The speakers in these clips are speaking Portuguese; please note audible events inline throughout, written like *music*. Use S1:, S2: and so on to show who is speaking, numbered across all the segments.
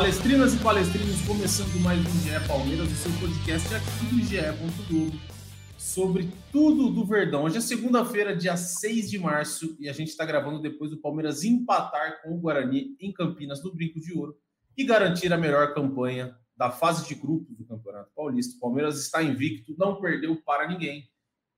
S1: Palestrinas e palestrinos, começando mais um GE Palmeiras, o seu podcast aqui do GE. Globo, sobre tudo do Verdão. Hoje é segunda-feira, dia 6 de março, e a gente está gravando depois do Palmeiras empatar com o Guarani em Campinas, no Brinco de Ouro, e garantir a melhor campanha da fase de grupos do Campeonato Paulista. O Palmeiras está invicto, não perdeu para ninguém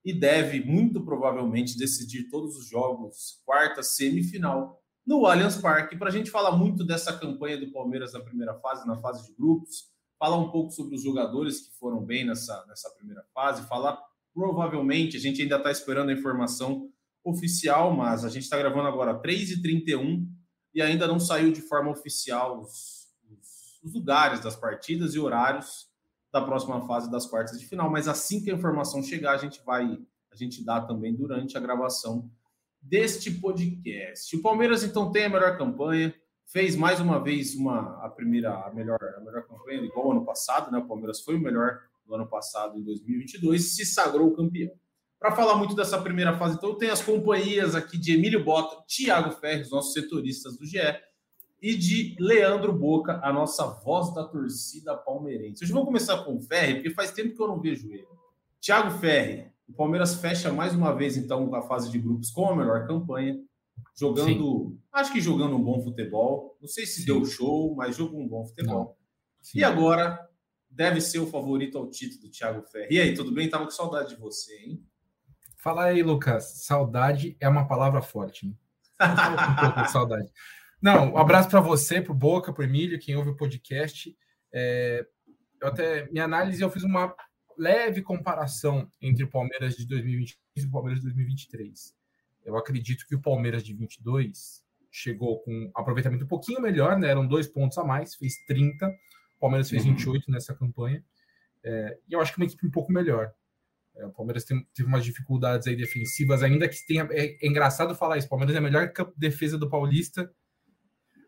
S1: e deve, muito provavelmente, decidir todos os jogos, quarta, semifinal, no Allianz Parque, para a gente falar muito dessa campanha do Palmeiras na primeira fase, na fase de grupos, falar um pouco sobre os jogadores que foram bem nessa, nessa primeira fase, falar provavelmente, a gente ainda está esperando a informação oficial, mas a gente está gravando agora 3h31 e ainda não saiu de forma oficial os, os, os lugares das partidas e horários da próxima fase das quartas de final, mas assim que a informação chegar, a gente vai, a gente dá também durante a gravação deste podcast. O Palmeiras então tem a melhor campanha, fez mais uma vez uma a primeira a melhor a melhor campanha igual ano passado, né? O Palmeiras foi o melhor do ano passado em 2022 e se sagrou campeão. Para falar muito dessa primeira fase, então, tem as companhias aqui de Emílio Bota, Thiago Ferres, nossos setoristas do GE, e de Leandro Boca, a nossa voz da torcida palmeirense. Hoje vamos começar com o Ferre, porque faz tempo que eu não vejo ele. Thiago Ferre, o Palmeiras fecha mais uma vez, então, a fase de grupos com a melhor campanha, jogando, Sim. acho que jogando um bom futebol. Não sei se Sim. deu show, mas jogou um bom futebol. E agora deve ser o favorito ao título do Thiago Ferri. E aí, tudo bem? Tava com saudade de você, hein?
S2: Fala aí, Lucas. Saudade é uma palavra forte, hein? um pouco de saudade. Não, um abraço para você, para o Boca, para o Emílio, quem ouve o podcast. É, eu até, minha análise, eu fiz uma leve comparação entre o Palmeiras de 2022 e o Palmeiras de 2023. Eu acredito que o Palmeiras de 22 chegou com um aproveitamento um pouquinho melhor, né? Eram dois pontos a mais, fez 30. O Palmeiras fez 28 uhum. nessa campanha. É, e eu acho que uma equipe um pouco melhor. É, o Palmeiras tem, teve umas dificuldades aí defensivas, ainda que tenha. É, é engraçado falar isso. O Palmeiras é a melhor defesa do Paulista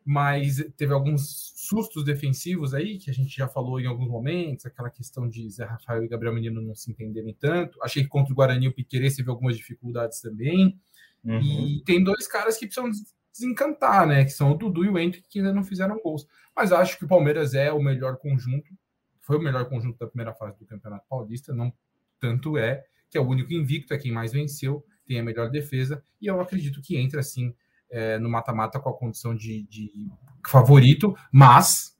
S2: mas teve alguns sustos defensivos aí, que a gente já falou em alguns momentos, aquela questão de Zé Rafael e Gabriel Menino não se entenderem tanto. Achei que contra o Guarani o Piqueires teve algumas dificuldades também. Uhum. E tem dois caras que precisam desencantar, né? Que são o Dudu e o Henrique, que ainda não fizeram gols. Mas acho que o Palmeiras é o melhor conjunto, foi o melhor conjunto da primeira fase do Campeonato Paulista, não tanto é, que é o único invicto, é quem mais venceu, tem a melhor defesa, e eu acredito que entra assim é, no mata-mata com a condição de, de, favorito, mas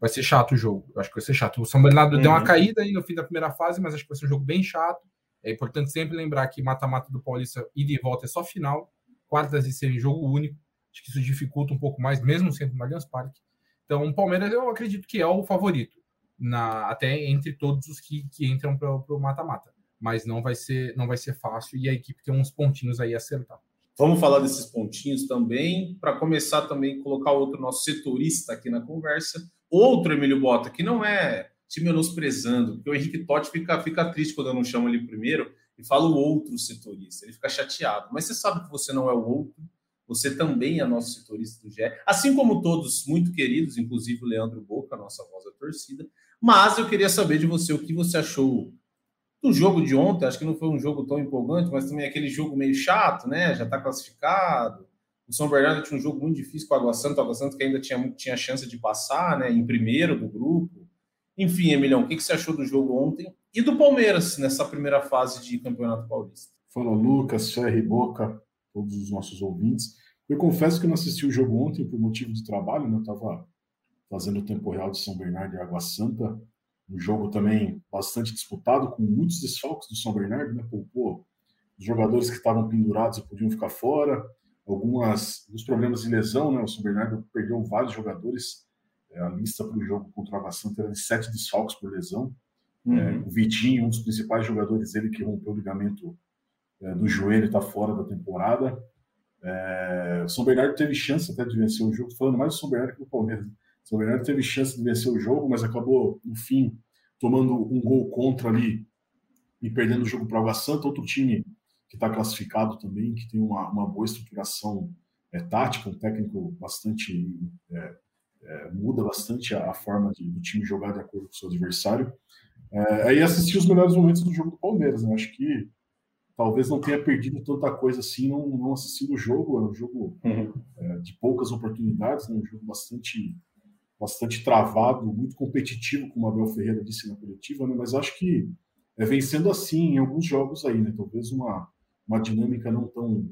S2: vai ser chato o jogo. Eu acho que vai ser chato. O São Bernardo uhum. deu uma caída aí no fim da primeira fase, mas acho que vai ser um jogo bem chato. É importante sempre lembrar que mata-mata do Paulista ida e volta é só final, quartas e serem jogo único. Acho que isso dificulta um pouco mais, mesmo sendo no Allianz Parque. Então, o Palmeiras eu acredito que é o favorito, na, até entre todos os que, que entram para o mata-mata. Mas não vai ser não vai ser fácil e a equipe tem uns pontinhos aí a acertar.
S1: Vamos falar desses pontinhos também, para começar também colocar outro nosso setorista aqui na conversa, outro Emílio Bota, que não é te menosprezando, porque o Henrique Totti fica, fica triste quando eu não chamo ele primeiro e falo outro setorista, ele fica chateado. Mas você sabe que você não é o outro, você também é nosso setorista do GE, assim como todos muito queridos, inclusive o Leandro Boca, nossa voz da torcida. Mas eu queria saber de você o que você achou do jogo de ontem, acho que não foi um jogo tão empolgante, mas também aquele jogo meio chato, né? Já está classificado. O São Bernardo tinha um jogo muito difícil com o Água Santa, o Água Santa que ainda tinha, tinha chance de passar, né? Em primeiro do grupo. Enfim, Emilhão, o que, que você achou do jogo ontem e do Palmeiras nessa primeira fase de Campeonato Paulista?
S3: Fala, Lucas, Ferre, Boca, todos os nossos ouvintes. Eu confesso que não assisti o jogo ontem por motivo de trabalho, né? Eu estava fazendo o tempo real de São Bernardo e Água Santa um jogo também bastante disputado, com muitos desfalques do São Bernardo, né? Poupou os jogadores que estavam pendurados e podiam ficar fora, algumas, alguns problemas de lesão, né? O São Bernardo perdeu vários jogadores. É, a lista para o jogo contra o Água Santa era de sete desfalques por lesão. Uhum. É, o Vitinho, um dos principais jogadores, ele que rompeu o ligamento é, do joelho está fora da temporada. É, o São Bernardo teve chance até de vencer o jogo, falando mais do São Bernardo que do Palmeiras. O Bernardo teve chance de vencer o jogo, mas acabou, no fim, tomando um gol contra ali e perdendo o jogo para o Água Santa, outro time que está classificado também, que tem uma, uma boa estruturação é, tática, um técnico bastante. É, é, muda bastante a, a forma de, do time jogar de acordo com o seu adversário. É, aí assisti os melhores momentos do jogo do Palmeiras, né? Acho que talvez não tenha perdido tanta coisa assim, não, não assistindo o jogo. É um jogo uhum. é, de poucas oportunidades, né? um jogo bastante, bastante travado, muito competitivo, como o Abel Ferreira disse na coletiva, né? mas acho que é vencendo assim em alguns jogos aí, né? Talvez uma, uma dinâmica não tão,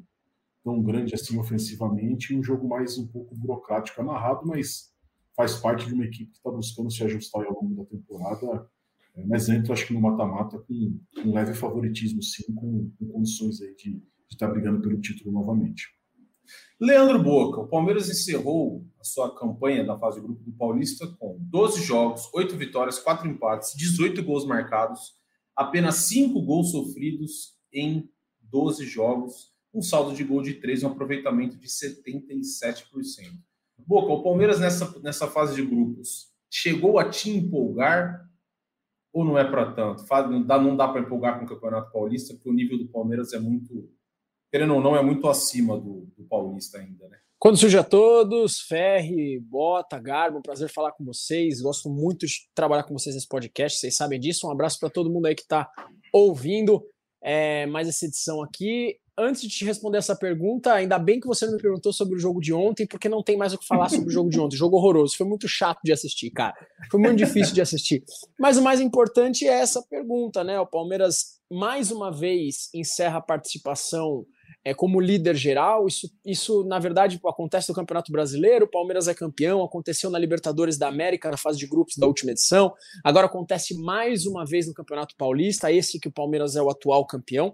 S3: tão grande assim ofensivamente, um jogo mais um pouco burocrático amarrado, mas faz parte de uma equipe que está buscando se ajustar ao longo da temporada é, mas entra, acho que no mata-mata com um leve favoritismo, sim, com, com condições aí de estar tá brigando pelo título novamente.
S1: Leandro Boca, o Palmeiras encerrou a sua campanha da fase de grupo do Paulista com 12 jogos, 8 vitórias, 4 empates, 18 gols marcados, apenas 5 gols sofridos em 12 jogos, um saldo de gol de 3, um aproveitamento de 77%. Boca, o Palmeiras nessa, nessa fase de grupos chegou a te empolgar ou não é para tanto? Não dá, não dá para empolgar com o Campeonato Paulista, porque o nível do Palmeiras é muito, querendo ou não, é muito acima do, do Paulista ainda, né?
S4: Quando surge a todos, Ferre, Bota, Garbo, prazer falar com vocês. Gosto muito de trabalhar com vocês nesse podcast, vocês sabem disso. Um abraço para todo mundo aí que está ouvindo é, mais essa edição aqui antes de te responder essa pergunta, ainda bem que você não me perguntou sobre o jogo de ontem, porque não tem mais o que falar sobre o jogo de ontem. *laughs* Jogo horroroso, foi muito chato de assistir, cara. Foi muito difícil de assistir. Mas o mais importante é essa pergunta, né? O Palmeiras mais uma vez encerra a participação é, como líder geral. Isso, isso, na verdade, acontece no Campeonato Brasileiro. O Palmeiras é campeão, aconteceu na Libertadores da América, na fase de grupos da última edição. Agora acontece mais uma vez no Campeonato Paulista, esse que o Palmeiras é o atual campeão.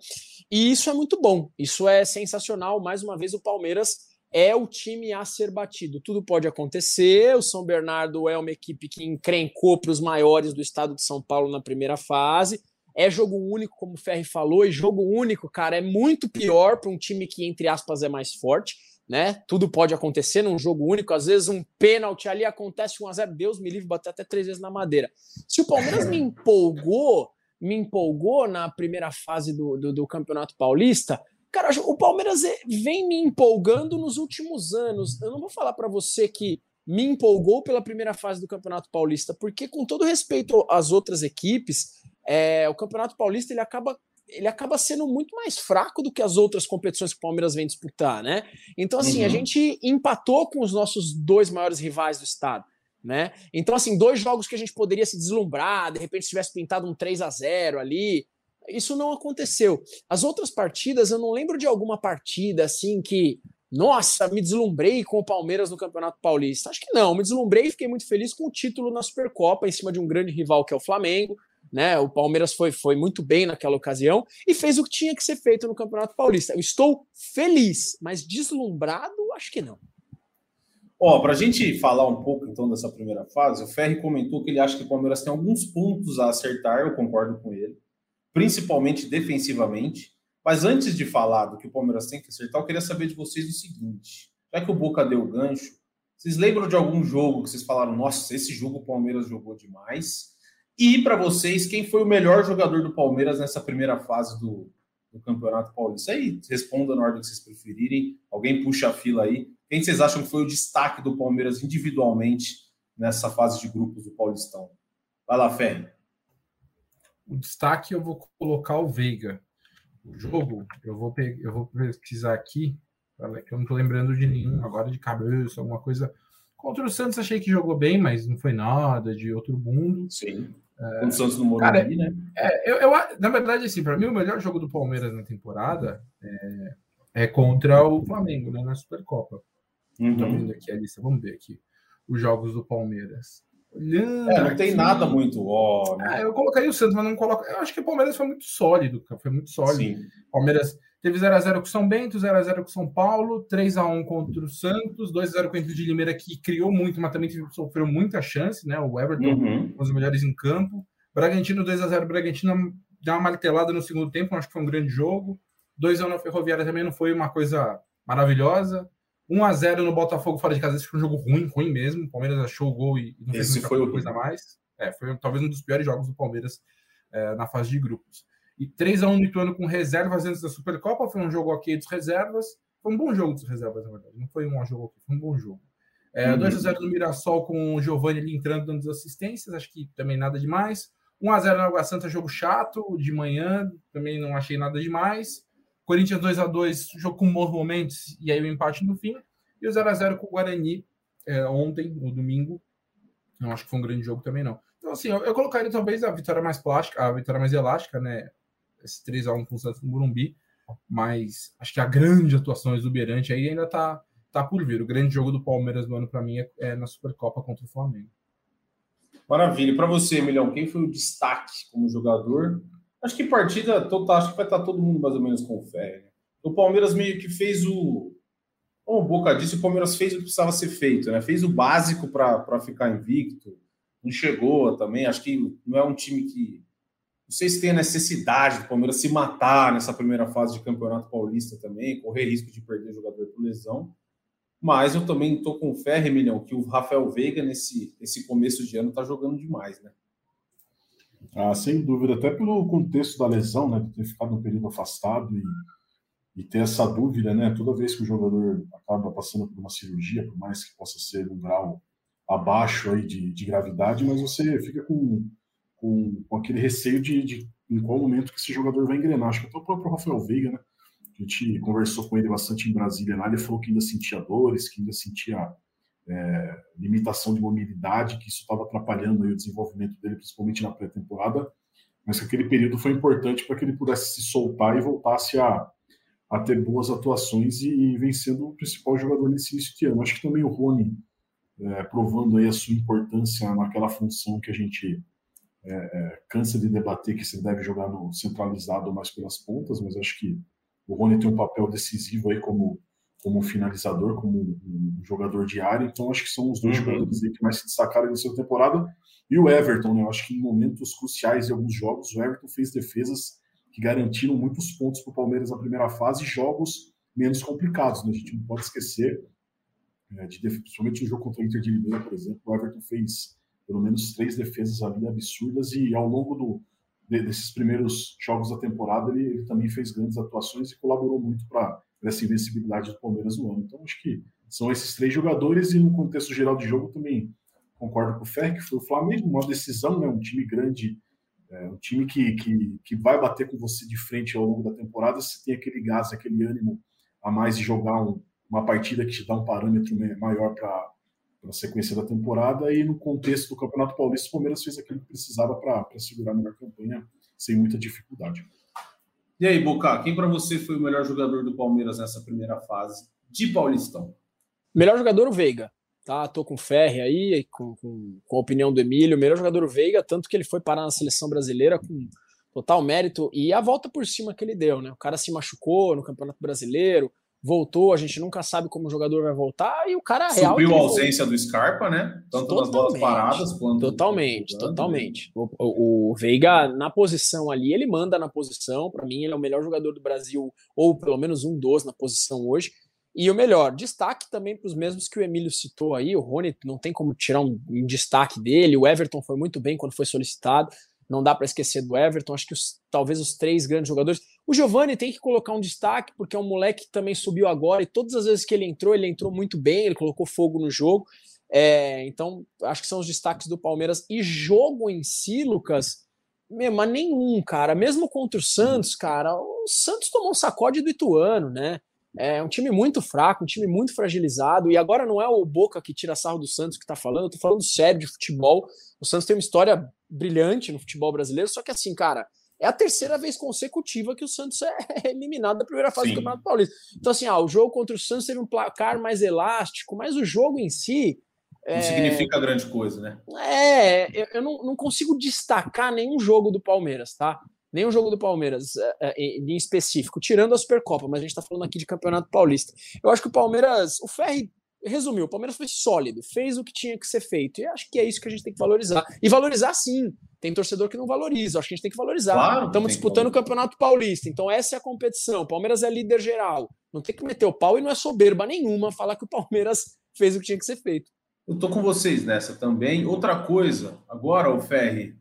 S4: E isso é muito bom, isso é sensacional. Mais uma vez, o Palmeiras é o time a ser batido. Tudo pode acontecer. O São Bernardo é uma equipe que encrencou para os maiores do estado de São Paulo na primeira fase é jogo único, como o Ferri falou, e jogo único, cara, é muito pior para um time que, entre aspas, é mais forte, né? Tudo pode acontecer num jogo único, às vezes um pênalti ali acontece 1 a 0 Deus me livre, bater até três vezes na madeira. Se o Palmeiras me empolgou, me empolgou na primeira fase do, do, do Campeonato Paulista, cara, o Palmeiras é, vem me empolgando nos últimos anos. Eu não vou falar para você que me empolgou pela primeira fase do Campeonato Paulista, porque com todo respeito às outras equipes, é, o Campeonato Paulista ele acaba ele acaba sendo muito mais fraco do que as outras competições que o Palmeiras vem disputar, né? Então, assim, uhum. a gente empatou com os nossos dois maiores rivais do estado, né? Então, assim, dois jogos que a gente poderia se deslumbrar, de repente tivesse pintado um 3 a 0 ali, isso não aconteceu. As outras partidas, eu não lembro de alguma partida assim que, nossa, me deslumbrei com o Palmeiras no Campeonato Paulista. Acho que não, me deslumbrei e fiquei muito feliz com o título na Supercopa em cima de um grande rival que é o Flamengo né? O Palmeiras foi, foi muito bem naquela ocasião e fez o que tinha que ser feito no Campeonato Paulista. Eu estou feliz, mas deslumbrado, acho que não.
S1: Ó, para a gente falar um pouco então dessa primeira fase, o Ferri comentou que ele acha que o Palmeiras tem alguns pontos a acertar, eu concordo com ele, principalmente defensivamente. Mas antes de falar do que o Palmeiras tem que acertar, eu queria saber de vocês o seguinte: já que o Boca deu o gancho, vocês lembram de algum jogo que vocês falaram, nossa, esse jogo o Palmeiras jogou demais? E para vocês, quem foi o melhor jogador do Palmeiras nessa primeira fase do, do Campeonato Paulista? Aí, responda na ordem que vocês preferirem. Alguém puxa a fila aí. Quem vocês acham que foi o destaque do Palmeiras individualmente nessa fase de grupos do Paulistão? Vai lá, Fé.
S2: O destaque eu vou colocar o Veiga. O jogo, eu vou, pegar, eu vou pesquisar aqui, que eu não estou lembrando de nenhum agora de cabeça, alguma coisa. Contra o Santos achei que jogou bem, mas não foi nada de outro mundo.
S1: Sim. É, o Santos no Morumbi, cara, né?
S2: É, eu, eu, na verdade, assim, para mim, o melhor jogo do Palmeiras na temporada é, é contra o Flamengo, né, na Supercopa. Uhum. Tô vendo aqui a lista, vamos ver aqui os jogos do Palmeiras.
S1: Olhando é, não aqui, tem nada muito ó.
S2: Né? É, eu colocaria o Santos, mas não coloco. Eu acho que o Palmeiras foi muito sólido, foi muito sólido. Sim. Palmeiras teve 0x0 com São Bento, 0x0 com São Paulo, 3x1 contra o Santos, 2x0 com o Inter de Limeira, que criou muito, mas também sofreu muita chance, né? O Everton, uhum. um dos melhores em campo. Bragantino 2x0, Bragantino dá uma martelada no segundo tempo, acho que foi um grande jogo. 2x1 na Ferroviária também não foi uma coisa maravilhosa. 1x0 no Botafogo fora de casa, esse foi um jogo ruim, ruim mesmo. O Palmeiras achou o gol e não
S1: esse
S2: fez
S1: foi
S2: coisa a mais. É, foi talvez um dos piores jogos do Palmeiras é, na fase de grupos. E 3x1 no Ituano com reservas antes da Supercopa, foi um jogo ok dos reservas. Foi um bom jogo dos reservas, na verdade. Não foi um jogo ok, foi um bom jogo. É, uhum. 2x0 no Mirassol com o Giovanni ali entrando dando as assistências, acho que também nada demais. 1x0 na Água Santa, jogo chato, de manhã, também não achei nada demais. Corinthians 2x2, jogo com bons momentos, e aí o empate no fim. E o 0x0 com o Guarani é, ontem, no domingo. Não acho que foi um grande jogo também, não. Então, assim, eu, eu colocaria talvez a vitória mais plástica, a vitória mais elástica, né? Esse 3x1 com o Santos no Morumbi. Mas acho que a grande atuação exuberante aí ainda tá, tá por vir. O grande jogo do Palmeiras do ano, para mim, é, é na Supercopa contra o Flamengo.
S1: Maravilha. Para você, Milhão, quem foi o destaque como jogador? Acho que partida total, acho que vai estar todo mundo mais ou menos com fé. Né? O Palmeiras meio que fez o. Como o Boca disse, o Palmeiras fez o que precisava ser feito, né? Fez o básico para ficar invicto. Não chegou também. Acho que não é um time que. Não sei se tem a necessidade do Palmeiras se matar nessa primeira fase de Campeonato Paulista também, correr risco de perder jogador por lesão. Mas eu também estou com fé, Remilhão, que o Rafael Veiga, nesse, nesse começo de ano, está jogando demais, né?
S3: Ah, sem dúvida, até pelo contexto da lesão, né? De ter ficado um período afastado e, e ter essa dúvida, né? Toda vez que o jogador acaba passando por uma cirurgia, por mais que possa ser um grau abaixo aí de, de gravidade, mas você fica com, com, com aquele receio de, de, em qual momento que esse jogador vai engrenar. Acho que até o próprio Rafael Veiga, né? A gente conversou com ele bastante em Brasília lá, ele falou que ainda sentia dores, que ainda sentia é, limitação de mobilidade, que isso estava atrapalhando o desenvolvimento dele, principalmente na pré-temporada, mas que aquele período foi importante para que ele pudesse se soltar e voltasse a, a ter boas atuações e, e vem sendo o principal jogador nesse início de ano. Acho que também o Rony, é, provando aí a sua importância naquela função que a gente é, é, cansa de debater, que se deve jogar no centralizado mais pelas pontas, mas acho que o Rony tem um papel decisivo aí como, como finalizador, como um, jogador de área. Então, acho que são os dois uhum. jogadores que mais se destacaram nessa temporada. E o Everton, né? Eu acho que em momentos cruciais de alguns jogos, o Everton fez defesas que garantiram muitos pontos para o Palmeiras na primeira fase, jogos menos complicados. Né? A gente não pode esquecer, é, de, principalmente no jogo contra o Inter de Limeira, por exemplo, o Everton fez pelo menos três defesas ali absurdas e ao longo do, desses primeiros jogos da temporada, ele, ele, também fez grandes atuações e colaborou muito para essa invencibilidade do Palmeiras no ano. Então, acho que são esses três jogadores e no contexto geral de jogo também concordo com o Fer, que foi o Flamengo, uma decisão, né, um time grande, é, um time que, que, que vai bater com você de frente ao longo da temporada, se tem aquele gás, aquele ânimo a mais de jogar um, uma partida que te dá um parâmetro maior para na sequência da temporada e no contexto do Campeonato Paulista, o Palmeiras fez aquilo que precisava para segurar a melhor campanha sem muita dificuldade.
S1: E aí, Boca, quem para você foi o melhor jogador do Palmeiras nessa primeira fase de Paulistão?
S4: Melhor jogador, o Veiga. Tá, tô com o Ferre aí, com, com, com a opinião do Emílio. Melhor jogador, o Veiga, tanto que ele foi parar na seleção brasileira com total mérito e a volta por cima que ele deu, né? O cara se machucou no Campeonato Brasileiro, voltou, a gente nunca sabe como o jogador vai voltar, e o cara
S1: Subiu
S4: real.
S1: Subiu a ausência do Scarpa, né? Tanto totalmente, nas bolas paradas quanto.
S4: Totalmente, totalmente. O, o, o, Veiga, na posição ali, ele manda na posição. Para mim, ele é o melhor jogador do Brasil, ou pelo menos um dos na posição hoje. E o melhor, destaque também para os mesmos que o Emílio citou aí. O Rony não tem como tirar um, um destaque dele. O Everton foi muito bem quando foi solicitado não dá para esquecer do Everton. Acho que os, talvez os três grandes jogadores. O Giovani tem que colocar um destaque, porque é um moleque que também subiu agora, e todas as vezes que ele entrou, ele entrou muito bem, ele colocou fogo no jogo. É, então, acho que são os destaques do Palmeiras. E jogo em si, Lucas, mas nenhum, cara. Mesmo contra o Santos, cara, o Santos tomou um sacode do Ituano, né? É um time muito fraco, um time muito fragilizado. E agora não é o Boca que tira sarro do Santos que tá falando, eu tô falando sério de futebol. O Santos tem uma história brilhante no futebol brasileiro, só que assim, cara, é a terceira vez consecutiva que o Santos é eliminado da primeira fase Sim. do Campeonato Paulista. Então, assim, ah, o jogo contra o Santos teve um placar mais elástico, mas o jogo em si.
S1: Não é... significa grande coisa, né?
S4: É, eu, eu não, não, consigo destacar nenhum jogo do Palmeiras, tá? Nenhum jogo do Palmeiras é, é, em específico, tirando a Supercopa, mas a gente tá falando aqui de Campeonato Paulista. Eu acho que o Palmeiras, o Ferri resumiu, o Palmeiras foi sólido, fez o que tinha que ser feito. E acho que é isso que a gente tem que valorizar. E valorizar sim. Tem torcedor que não valoriza. Acho que a gente tem que valorizar.
S1: Claro,
S4: Estamos disputando o Campeonato Paulista, então essa é a competição. O Palmeiras é líder geral. Não tem que meter o pau e não é soberba nenhuma falar que o Palmeiras *laughs* fez o que tinha que ser feito.
S1: Eu tô com vocês nessa também. Outra coisa, agora, o Ferri,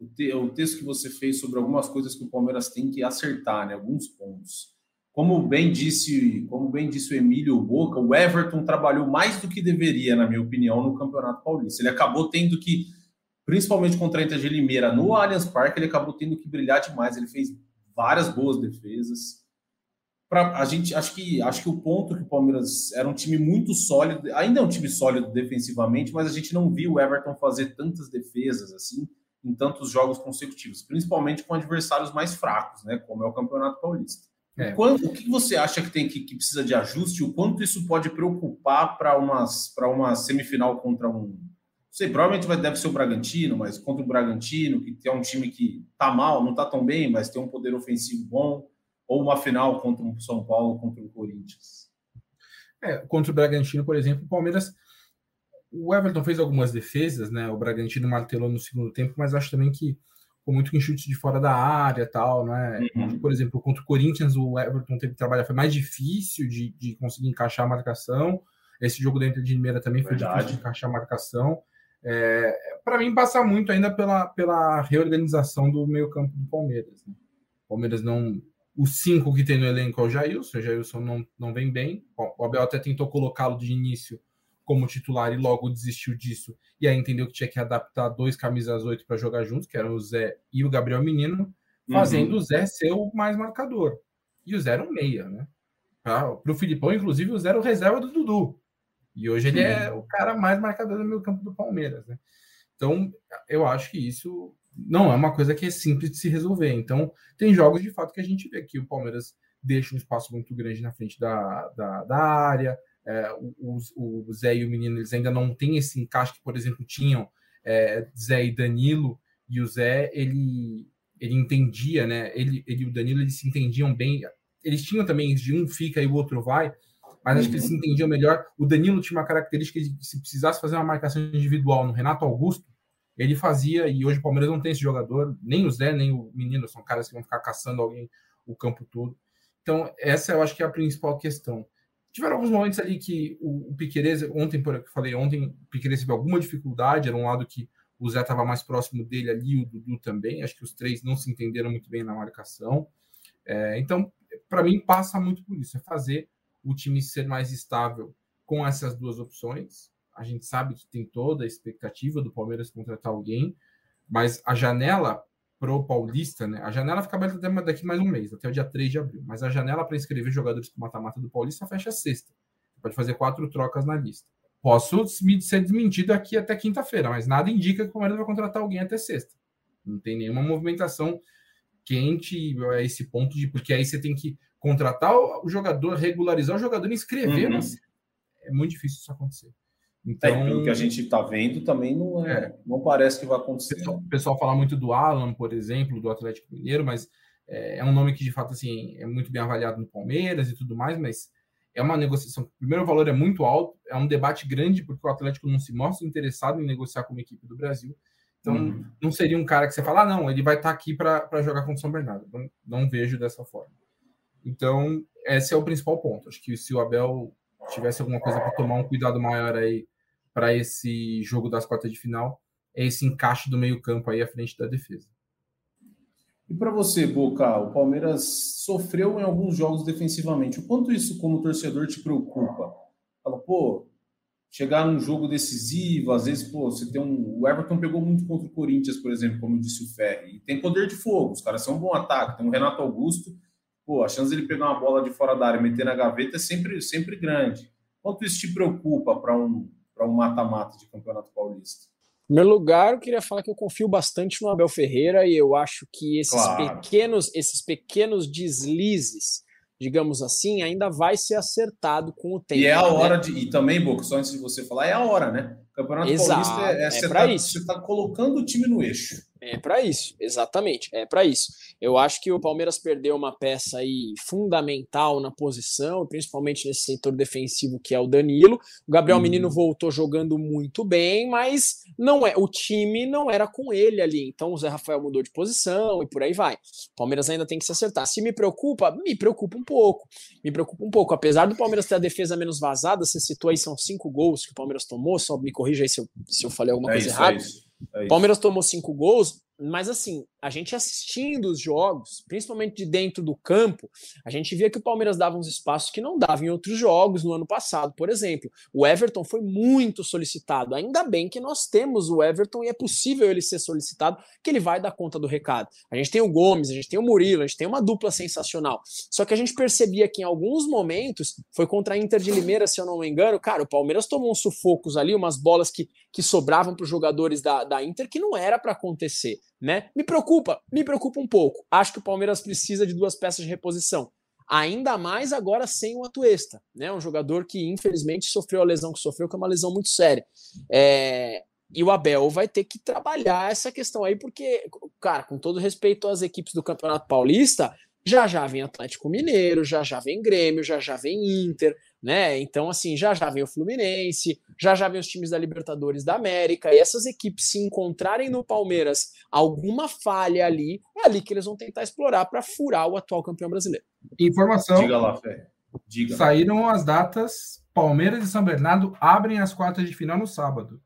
S1: o, te, o texto que você fez sobre algumas coisas que o Palmeiras tem que acertar, né? Alguns pontos. Como bem disse, como bem disse o Emílio Boca, o Everton trabalhou mais do que deveria, na minha opinião, no Campeonato Paulista. Ele acabou tendo que principalmente contra a Inter de Limeira no Allianz Parque, ele acabou tendo que brilhar demais. Ele fez várias boas defesas. Pra, a gente acho que acho que o ponto que o Palmeiras era um time muito sólido, ainda é um time sólido defensivamente, mas a gente não viu o Everton fazer tantas defesas assim em tantos jogos consecutivos, principalmente com adversários mais fracos, né, como é o Campeonato Paulista. É. Quanto, o que você acha que tem que, que precisa de ajuste? O quanto isso pode preocupar para para uma semifinal contra um sei, provavelmente vai, deve ser o Bragantino, mas contra o Bragantino, que é um time que tá mal, não tá tão bem, mas tem um poder ofensivo bom, ou uma final contra o São Paulo, contra o Corinthians.
S2: É, contra o Bragantino, por exemplo, o Palmeiras. O Everton fez algumas defesas, né? O Bragantino martelou no segundo tempo, mas acho também que com muito em chutes de fora da área tal, né? Uhum. Por exemplo, contra o Corinthians, o Everton teve que trabalhar, foi mais difícil de, de conseguir encaixar a marcação. Esse jogo dentro de Limeira também foi Verdade. difícil de encaixar a marcação. É, para mim, passa muito ainda pela, pela reorganização do meio-campo do Palmeiras. Né? O Palmeiras não. Os cinco que tem no elenco é o Jailson, o Jailson não, não vem bem. O Abel até tentou colocá-lo de início como titular e logo desistiu disso. E aí entendeu que tinha que adaptar dois camisas oito para jogar juntos, que eram o Zé e o Gabriel Menino, fazendo uhum. o Zé ser o mais marcador. E o Zé era um meia, né? Para o Filipão, inclusive, o Zé era o reserva do Dudu. E hoje ele é o cara mais marcador do meio campo do Palmeiras, né? Então, eu acho que isso não é uma coisa que é simples de se resolver. Então, tem jogos de fato que a gente vê que o Palmeiras deixa um espaço muito grande na frente da, da, da área. É, o, o, Zé e o Menino eles ainda não têm esse encaixe que, por exemplo, tinham é, Zé e Danilo. E o Zé, ele, ele entendia, né? Ele, ele e o Danilo eles se entendiam bem. Eles tinham também de um fica e o outro vai, mas acho que eles se entendiam melhor. O Danilo tinha uma característica de que se precisasse fazer uma marcação individual no Renato Augusto, ele fazia, e hoje o Palmeiras não tem esse jogador, nem o Zé, nem o Menino, são caras que vão ficar caçando alguém o campo todo. Então, essa eu acho que é a principal questão. Tiveram alguns momentos ali que o, o Piqueires, ontem, por que falei ontem, o Piqueires teve alguma dificuldade, era um lado que o Zé estava mais próximo dele ali, o Dudu também, acho que os três não se entenderam muito bem na marcação. É, então, para mim, passa muito por isso, é fazer o time ser mais estável com essas duas opções. A gente sabe que tem toda a expectativa do Palmeiras contratar alguém, mas a janela pro Paulista, né? A janela fica aberta até daqui mais um mês, até o dia 3 de abril. Mas a janela para inscrever jogadores para mata-mata do Paulista fecha sexta. Pode fazer quatro trocas na lista. Posso ser desmentido aqui até quinta-feira, mas nada indica que o Palmeiras vai contratar alguém até sexta. Não tem nenhuma movimentação quente a esse ponto de porque aí você tem que contratar o jogador, regularizar o jogador e inscrever. Uhum. É muito difícil isso acontecer.
S1: Então, é, pelo que a gente está vendo, também não é, é, não parece que vai acontecer. O
S2: pessoal, pessoal, fala muito do Alan, por exemplo, do Atlético Mineiro, mas é, é, um nome que de fato assim é muito bem avaliado no Palmeiras e tudo mais, mas é uma negociação. Primeiro, o valor é muito alto, é um debate grande porque o Atlético não se mostra interessado em negociar com uma equipe do Brasil. Então, uhum. não seria um cara que você fala, ah, não, ele vai estar tá aqui para jogar contra o São Bernardo. Não, não vejo dessa forma. Então, esse é o principal ponto. Acho que se o Abel tivesse alguma coisa para tomar um cuidado maior aí para esse jogo das quartas de final, é esse encaixe do meio-campo aí à frente da defesa.
S1: E para você, Boca, o Palmeiras sofreu em alguns jogos defensivamente. O quanto isso, como torcedor, te preocupa? Fala, pô, chegar num jogo decisivo, às vezes, pô, você tem um. O Everton pegou muito contra o Corinthians, por exemplo, como disse o Ferri, e tem poder de fogo, os caras são um bom ataque. Tem o Renato Augusto, pô, a chance de ele pegar uma bola de fora da área e meter na gaveta é sempre, sempre grande. Quanto isso te preocupa para um para um mata-mata de Campeonato Paulista?
S4: Em primeiro lugar, eu queria falar que eu confio bastante no Abel Ferreira e eu acho que esses claro. pequenos esses pequenos deslizes, digamos assim, ainda vai ser acertado com o tempo.
S1: E é a né? hora de e também, Boca, só antes de você falar, é a hora, né? O Campeonato Exato, Paulista é, é, é você, tá, você tá colocando o time no eixo.
S4: É para isso, exatamente, é para isso. Eu acho que o Palmeiras perdeu uma peça aí fundamental na posição, principalmente nesse setor defensivo que é o Danilo. O Gabriel uhum. Menino voltou jogando muito bem, mas não é, o time não era com ele ali. Então o Zé Rafael mudou de posição e por aí vai. O Palmeiras ainda tem que se acertar. Se me preocupa, me preocupa um pouco. Me preocupa um pouco. Apesar do Palmeiras ter a defesa menos vazada, você citou aí são cinco gols que o Palmeiras tomou, só me corrija aí se eu, se eu falei alguma é coisa isso, errada. É é Palmeiras tomou cinco gols, mas assim, a gente assistindo os jogos, principalmente de dentro do campo, a gente via que o Palmeiras dava uns espaços que não dava em outros jogos no ano passado, por exemplo. O Everton foi muito solicitado. Ainda bem que nós temos o Everton e é possível ele ser solicitado, que ele vai dar conta do recado. A gente tem o Gomes, a gente tem o Murilo, a gente tem uma dupla sensacional. Só que a gente percebia que em alguns momentos, foi contra a Inter de Limeira, se eu não me engano, cara, o Palmeiras tomou uns sufocos ali, umas bolas que, que sobravam para os jogadores da, da Inter que não era para acontecer né? Me preocupa, me preocupa um pouco. Acho que o Palmeiras precisa de duas peças de reposição. Ainda mais agora sem o Atuesta, né? Um jogador que infelizmente sofreu a lesão que sofreu, que é uma lesão muito séria. É... E o Abel vai ter que trabalhar essa questão aí, porque, cara, com todo respeito às equipes do Campeonato Paulista, já já vem Atlético Mineiro, já já vem Grêmio, já já vem Inter, né? Então, assim, já já vem o Fluminense, já já vem os times da Libertadores da América, e essas equipes se encontrarem no Palmeiras alguma falha ali, é ali que eles vão tentar explorar para furar o atual campeão brasileiro.
S2: Informação. Diga lá, Fé. Diga. Saíram as datas. Palmeiras e São Bernardo abrem as quartas de final no sábado.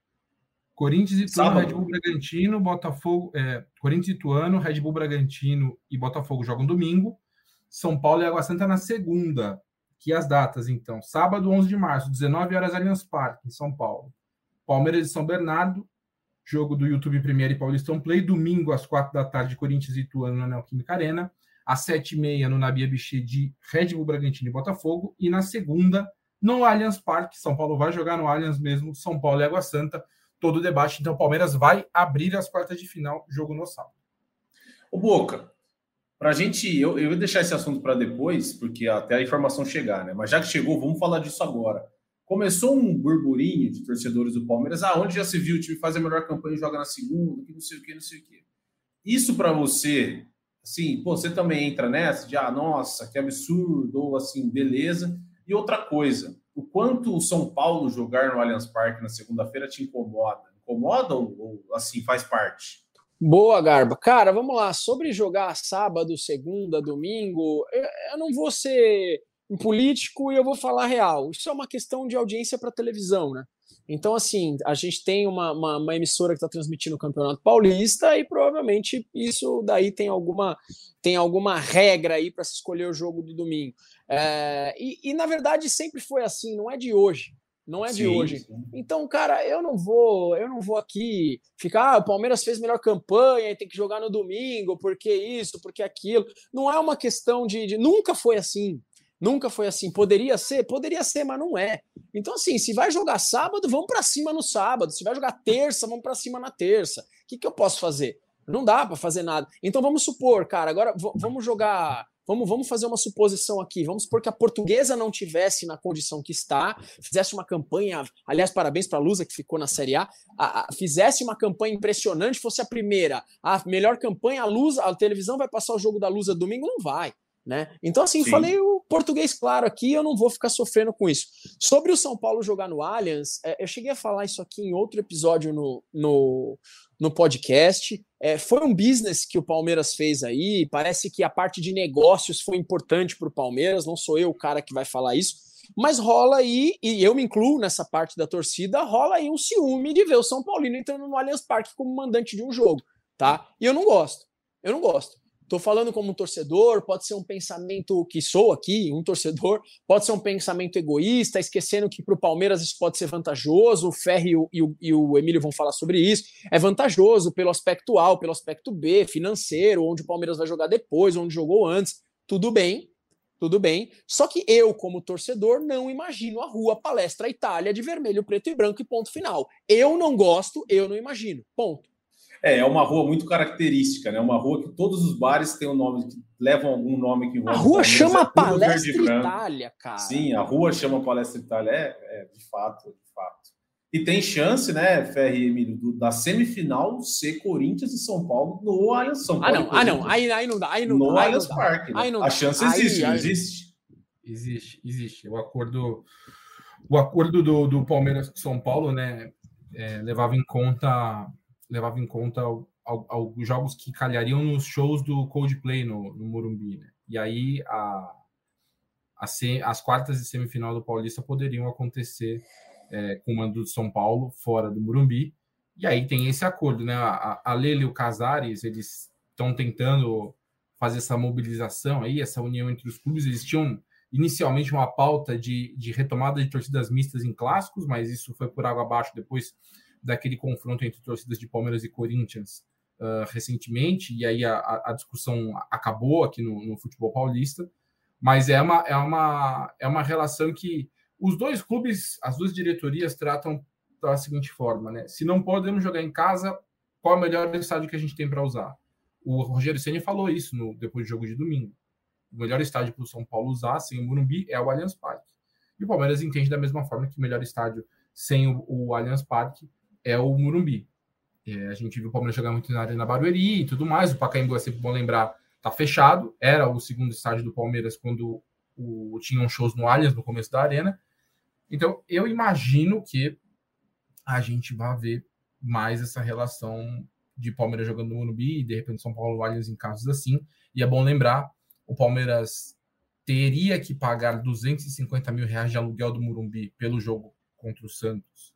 S2: Corinthians e Ituano, Red Bull Bragantino, Botafogo, é, Corinthians e Ituano, Red Bull Bragantino e Botafogo jogam domingo. São Paulo e Água Santa na segunda. Que as datas, então. Sábado, 11 de março, 19 horas, Allianz Parque, em São Paulo. Palmeiras e São Bernardo, jogo do YouTube Premier e Paulistão Play. Domingo, às 4 da tarde, Corinthians e Ituano na Neoquímica Arena. Às 7h30, no Nabia Bichê de Red Bull Bragantino e Botafogo. E na segunda, no Allianz Parque. São Paulo vai jogar no Allianz mesmo. São Paulo e Água Santa. Todo o debate. Então, Palmeiras vai abrir as quartas de final, jogo no sábado.
S1: O Boca, para a gente, eu, eu vou deixar esse assunto para depois, porque até a informação chegar, né? Mas já que chegou, vamos falar disso agora. Começou um burburinho de torcedores do Palmeiras, ah, onde já se viu o time faz a melhor campanha e joga na segunda, que não sei o que, não sei o que. Isso para você, assim, pô, você também entra nessa de, ah, nossa, que absurdo, ou assim, beleza. E outra coisa, o quanto o São Paulo jogar no Allianz Parque na segunda-feira te incomoda? Incomoda ou, ou assim, faz parte?
S4: Boa, Garba. Cara, vamos lá. Sobre jogar sábado, segunda, domingo, eu, não vou ser um político e eu vou falar real. Isso é uma questão de audiência para televisão, né? Então, assim, a gente tem uma, uma, uma emissora que está transmitindo o Campeonato Paulista e provavelmente isso daí tem alguma, tem alguma regra aí para se escolher o jogo do domingo. É, e, e, na verdade, sempre foi assim, não é de hoje não é sim, de hoje. Sim. Então, cara, eu não vou, eu não vou aqui ficar, ah, o Palmeiras fez melhor campanha e tem que jogar no domingo, porque isso, porque aquilo. Não é uma questão de, de, nunca foi assim. Nunca foi assim. Poderia ser, poderia ser, mas não é. Então, assim, se vai jogar sábado, vamos para cima no sábado. Se vai jogar terça, vamos para cima na terça. O que, que eu posso fazer? Não dá para fazer nada. Então vamos supor, cara, agora vamos jogar Vamos, vamos fazer uma suposição aqui. Vamos supor que a portuguesa não tivesse na condição que está, fizesse uma campanha. Aliás, parabéns para a Lusa, que ficou na Série A, a, a. Fizesse uma campanha impressionante, fosse a primeira. A melhor campanha, a Luz, a televisão vai passar o jogo da Lusa domingo? Não vai. Né? Então, assim, Sim. falei o português claro aqui, eu não vou ficar sofrendo com isso. Sobre o São Paulo jogar no Allianz, é, eu cheguei a falar isso aqui em outro episódio no, no, no podcast. É, foi um business que o Palmeiras fez aí. Parece que a parte de negócios foi importante para o Palmeiras. Não sou eu o cara que vai falar isso, mas rola aí, e eu me incluo nessa parte da torcida, rola aí um ciúme de ver o São Paulino entrando no Allianz Parque como mandante de um jogo, tá? E eu não gosto. Eu não gosto. Estou falando como um torcedor, pode ser um pensamento que sou aqui, um torcedor, pode ser um pensamento egoísta, esquecendo que para o Palmeiras isso pode ser vantajoso, o Ferri e o, e o Emílio vão falar sobre isso. É vantajoso pelo aspecto A, pelo aspecto B, financeiro, onde o Palmeiras vai jogar depois, onde jogou antes. Tudo bem, tudo bem. Só que eu, como torcedor, não imagino a rua Palestra Itália de vermelho, preto e branco e ponto final. Eu não gosto, eu não imagino. Ponto.
S1: É, é uma rua muito característica, né? Uma rua que todos os bares têm um nome, que levam algum nome que
S4: envolve. A rua chama é Palestra Itália, cara.
S1: Sim, a rua chama Palestra Itália, é, é, de fato, de fato. E tem chance, né, Ferri Emílio, do, da semifinal ser Corinthians e São Paulo no Allianz São
S4: Ah,
S1: Paulo.
S4: não, ah, não, aí, aí não dá, aí não
S1: no
S4: aí
S1: Allianz. Parque. né? A chance
S4: Aí-
S1: existe,
S4: aí-
S1: existe?
S2: Existe, existe. O acordo, o acordo do, do Palmeiras com São Paulo, né, é, levava em conta, levava em conta al- al- alguns jogos que calhariam nos shows do Coldplay no, no Morumbi, né? E aí a, a se- as quartas de semifinal do Paulista poderiam acontecer é, com o mando de São Paulo fora do Morumbi. E aí tem esse acordo, né? A, a Lele e o Casares, eles estão tentando fazer essa mobilização aí, essa união entre os clubes. Eles tinham inicialmente uma pauta de, de retomada de torcidas mistas em clássicos, mas isso foi por água abaixo depois daquele confronto entre torcidas de Palmeiras e Corinthians uh, recentemente, e aí a, a, discussão acabou aqui no, no, futebol paulista, mas é uma, é, uma, é uma relação que os dois clubes, as duas diretorias tratam da seguinte forma, né? Se não podemos jogar em casa, qual é o melhor estádio que a gente tem para usar? O Rogério Ceni falou isso no, depois do jogo de domingo o melhor estádio para o São Paulo usar sem o Morumbi é o Allianz Parque. E o Palmeiras entende da mesma forma que o melhor estádio sem o, o Allianz Parque é o Morumbi. É, a gente viu o Palmeiras jogar muito na Arena Barueri e tudo mais. O Pacaembu é sempre bom lembrar, tá fechado. Era o segundo estádio do Palmeiras quando o, tinham shows no Allianz no começo da Arena. Então, eu imagino que a gente vai ver mais essa relação de Palmeiras jogando no Morumbi e de repente São Paulo Allianz em casos assim. E é bom lembrar o Palmeiras teria que pagar 250 mil reais de aluguel do Murumbi pelo jogo contra o Santos.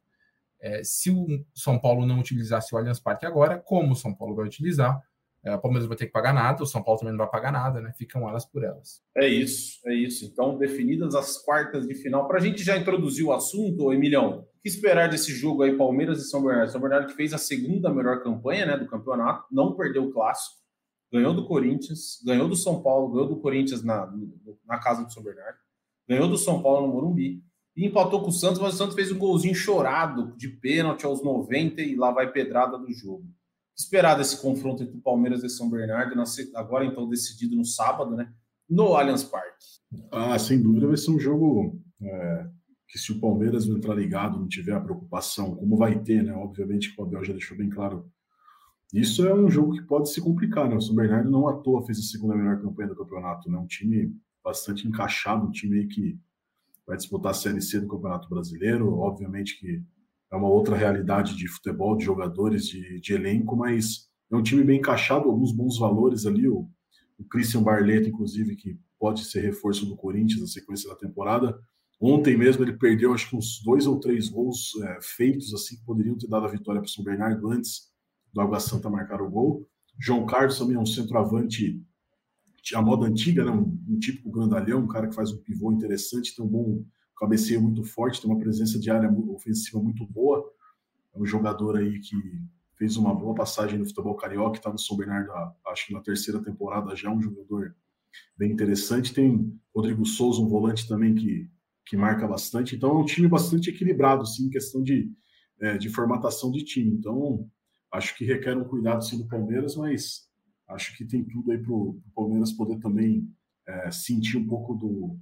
S2: É, se o São Paulo não utilizasse o Allianz Parque agora, como o São Paulo vai utilizar, é, o Palmeiras vai ter que pagar nada, o São Paulo também não vai pagar nada, né? Ficam elas por elas.
S1: É isso, é isso. Então, definidas as quartas de final. Para a gente já introduzir o assunto, Emilhão, o que esperar desse jogo aí, Palmeiras e São Bernardo? São Bernardo que fez a segunda melhor campanha né, do campeonato, não perdeu o clássico ganhou do Corinthians, ganhou do São Paulo, ganhou do Corinthians na, na casa do São Bernardo, ganhou do São Paulo no Morumbi e empatou com o Santos, mas o Santos fez um golzinho chorado de pênalti aos 90 e lá vai pedrada do jogo. Esperar desse confronto entre o Palmeiras e São Bernardo, agora então decidido no sábado, né? No Allianz Parque.
S3: Ah, sem dúvida vai ser um jogo é, que se o Palmeiras não entrar ligado, não tiver a preocupação, como vai ter, né? Obviamente que o Abel já deixou bem claro isso é um jogo que pode se complicar, né? O São Bernardo não à toa fez a segunda melhor campanha do campeonato, né? Um time bastante encaixado, um time que vai disputar a Série C do Campeonato Brasileiro. Obviamente que é uma outra realidade de futebol, de jogadores, de, de elenco, mas é um time bem encaixado, alguns bons valores ali. O, o Christian Barleta, inclusive, que pode ser reforço do Corinthians na sequência da temporada. Ontem mesmo ele perdeu, acho que uns dois ou três gols é, feitos, assim, que poderiam ter dado a vitória para o São Bernardo antes do Água Santa marcar o gol. João Carlos também é um centroavante a moda antiga, né? um, um típico grandalhão, um cara que faz um pivô interessante, tem um bom cabeceio muito forte, tem uma presença de área ofensiva muito boa. É um jogador aí que fez uma boa passagem no futebol carioca, está no São Bernardo, acho que na terceira temporada já, um jogador bem interessante. Tem Rodrigo Souza, um volante também que, que marca bastante. Então é um time bastante equilibrado, sim, em questão de, é, de formatação de time. Então Acho que requer um cuidado sim do Palmeiras, mas acho que tem tudo aí para o Palmeiras poder também é, sentir um pouco do,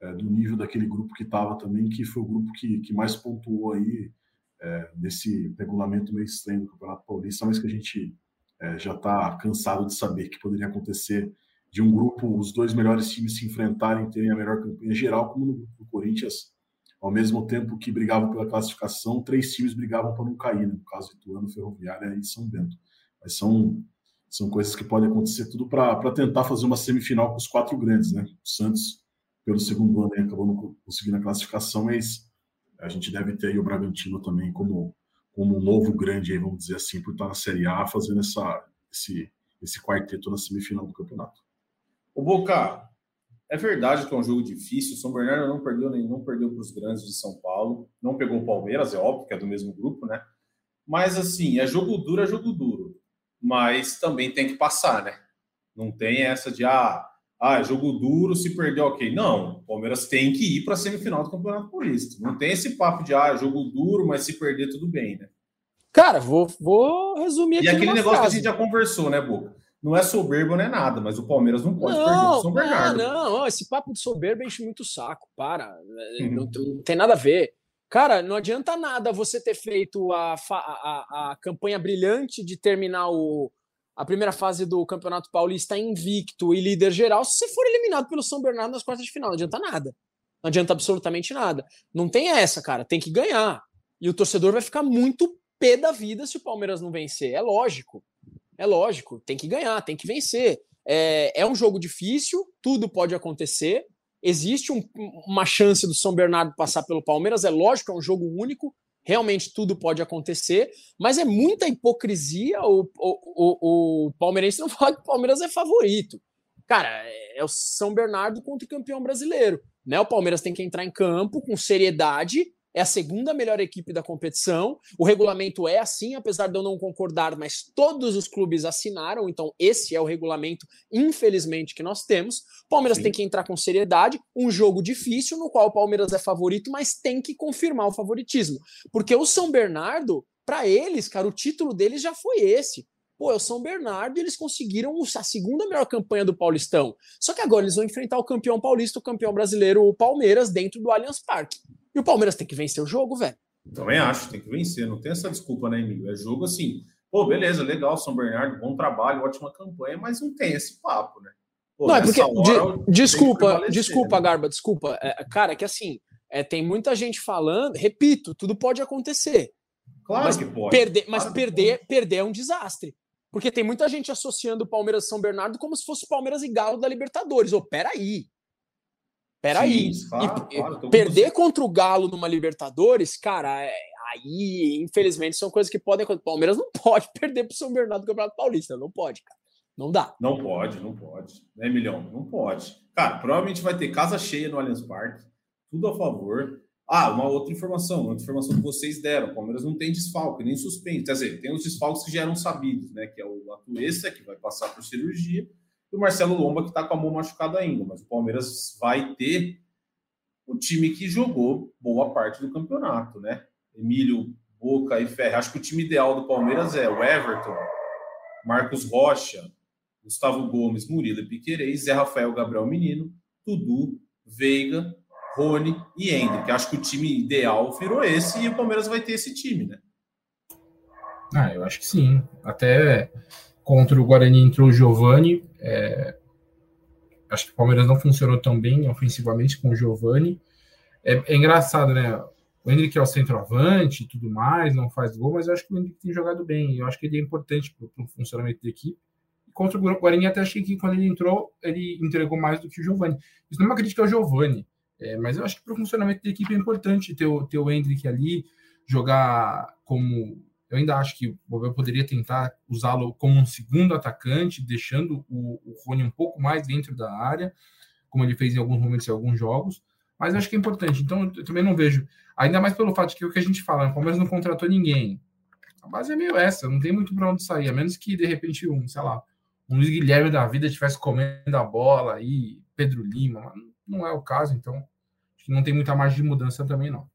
S3: é, do nível daquele grupo que estava também, que foi o grupo que, que mais pontuou aí é, nesse regulamento meio estranho do Campeonato Paulista, mas que a gente é, já está cansado de saber que poderia acontecer de um grupo, os dois melhores times se enfrentarem, terem a melhor campanha geral, como no grupo do Corinthians ao mesmo tempo que brigavam pela classificação, três times brigavam para não cair, né? no caso Ituano, Ferroviária e São Bento. Mas são, são coisas que podem acontecer tudo para tentar fazer uma semifinal com os quatro grandes. Né? O Santos, pelo segundo ano, acabou não conseguindo a classificação, mas a gente deve ter o Bragantino também como, como um novo grande, aí, vamos dizer assim, por estar na Série A, fazendo essa, esse, esse quarteto na semifinal do campeonato.
S1: O Boca, é verdade que é um jogo difícil. O São Bernardo não perdeu nem não perdeu para os grandes de São Paulo. Não pegou o Palmeiras, é óbvio que é do mesmo grupo, né? Mas assim, é jogo duro, é jogo duro. Mas também tem que passar, né? Não tem essa de ah, ah, jogo duro, se perder, ok. Não, o Palmeiras tem que ir para a semifinal do Campeonato Paulista. Não tem esse papo de ah, jogo duro, mas se perder, tudo bem, né?
S4: Cara, vou, vou resumir aqui.
S1: E aquele negócio frase. que a gente já conversou, né, Boca? não é soberbo, não é nada, mas o Palmeiras não pode não, perder o São Bernardo.
S4: Não, não, esse papo de soberbo enche muito o saco, para. Uhum. Não, não, tem nada a ver. Cara, não adianta nada você ter feito a, a, a campanha brilhante de terminar o, a primeira fase do Campeonato Paulista invicto e líder geral se você for eliminado pelo São Bernardo nas quartas de final. Não adianta nada. Não adianta absolutamente nada. Não tem essa, cara. Tem que ganhar. E o torcedor vai ficar muito pé da vida se o Palmeiras não vencer. É lógico. É lógico. Tem que ganhar, tem que vencer. É, é um jogo difícil, tudo pode acontecer. Existe um, uma chance do São Bernardo passar pelo Palmeiras, é lógico, é um jogo único, realmente tudo pode acontecer, mas é muita hipocrisia o, o, o, o palmeirense não *laughs* falar que o Palmeiras é favorito. Cara, é, é o São Bernardo contra o campeão brasileiro. Né? O Palmeiras tem que entrar em campo com seriedade é a segunda melhor equipe da competição. O regulamento é assim, apesar de eu não concordar, mas todos os clubes assinaram, então esse é o regulamento, infelizmente, que nós temos. Palmeiras Sim. tem que entrar com seriedade, um jogo difícil, no qual o Palmeiras é favorito, mas tem que confirmar o favoritismo. Porque o São Bernardo, para eles, cara, o título deles já foi esse. Pô, é o São Bernardo e eles conseguiram a segunda melhor campanha do Paulistão. Só que agora eles vão enfrentar o campeão paulista, o campeão brasileiro, o Palmeiras, dentro do Allianz Parque. E o Palmeiras tem que vencer o jogo, velho.
S1: Também acho, tem que vencer. Não tem essa desculpa, né, Emílio? É jogo assim. Pô, beleza, legal, São Bernardo, bom trabalho, ótima campanha, mas não tem esse papo, né?
S4: Pô, não, é porque. De, desculpa, desculpa, né? Garba, desculpa. É, cara, é que assim, é, tem muita gente falando, repito, tudo pode acontecer.
S1: Claro
S4: mas
S1: que pode.
S4: Perder, mas
S1: claro
S4: perder, perder é um desastre. Porque tem muita gente associando o Palmeiras e São Bernardo como se fosse Palmeiras e Galo da Libertadores. Ô, peraí. Peraí. Claro, claro, perder contra o Galo numa Libertadores, cara, é, aí, infelizmente, são coisas que podem acontecer. O Palmeiras não *laughs* pode perder pro São Bernardo do Campeonato Paulista. Não pode, cara. Não dá.
S1: Não pode, não pode. Né, Milhão? Não pode. Cara, provavelmente vai ter casa cheia no Allianz Parque. Tudo a favor. Ah, uma outra informação, uma outra informação que vocês deram. O Palmeiras não tem desfalque, nem suspense. Quer dizer, tem os desfalques que já eram sabidos, né? Que é o Atuesta, que vai passar por cirurgia, e o Marcelo Lomba, que está com a mão machucada ainda. Mas o Palmeiras vai ter o time que jogou boa parte do campeonato, né? Emílio, Boca e Ferre. Acho que o time ideal do Palmeiras é o Everton, Marcos Rocha, Gustavo Gomes, Murilo e Piquerez, Zé Rafael, Gabriel Menino, Tudu, Veiga, Rony e Hendrick. Acho que o time ideal virou esse e o Palmeiras vai ter esse time, né?
S2: Ah, eu acho que sim. Até contra o Guarani entrou o Giovani. É... Acho que o Palmeiras não funcionou tão bem ofensivamente com o Giovani. É, é engraçado, né? O Hendrick é o centroavante e tudo mais, não faz gol, mas eu acho que o Hendrick tem jogado bem. Eu acho que ele é importante para o funcionamento da equipe. Contra o Guarani, até achei que quando ele entrou, ele entregou mais do que o Giovani. Isso não é uma crítica ao Giovani, é, mas eu acho que para o funcionamento da equipe é importante ter o, ter o Hendrick ali, jogar como eu ainda acho que o Bobel poderia tentar usá-lo como um segundo atacante, deixando o, o Rony um pouco mais dentro da área, como ele fez em alguns momentos em alguns jogos. Mas acho que é importante. Então, eu também não vejo. Ainda mais pelo fato de que o que a gente fala, o Palmeiras não contratou ninguém. A base é meio essa, não tem muito para onde sair, a menos que, de repente, um, sei lá, um Luiz Guilherme da vida estivesse comendo a bola aí, Pedro Lima. Não é o caso, então acho que não tem muita margem de mudança também, não.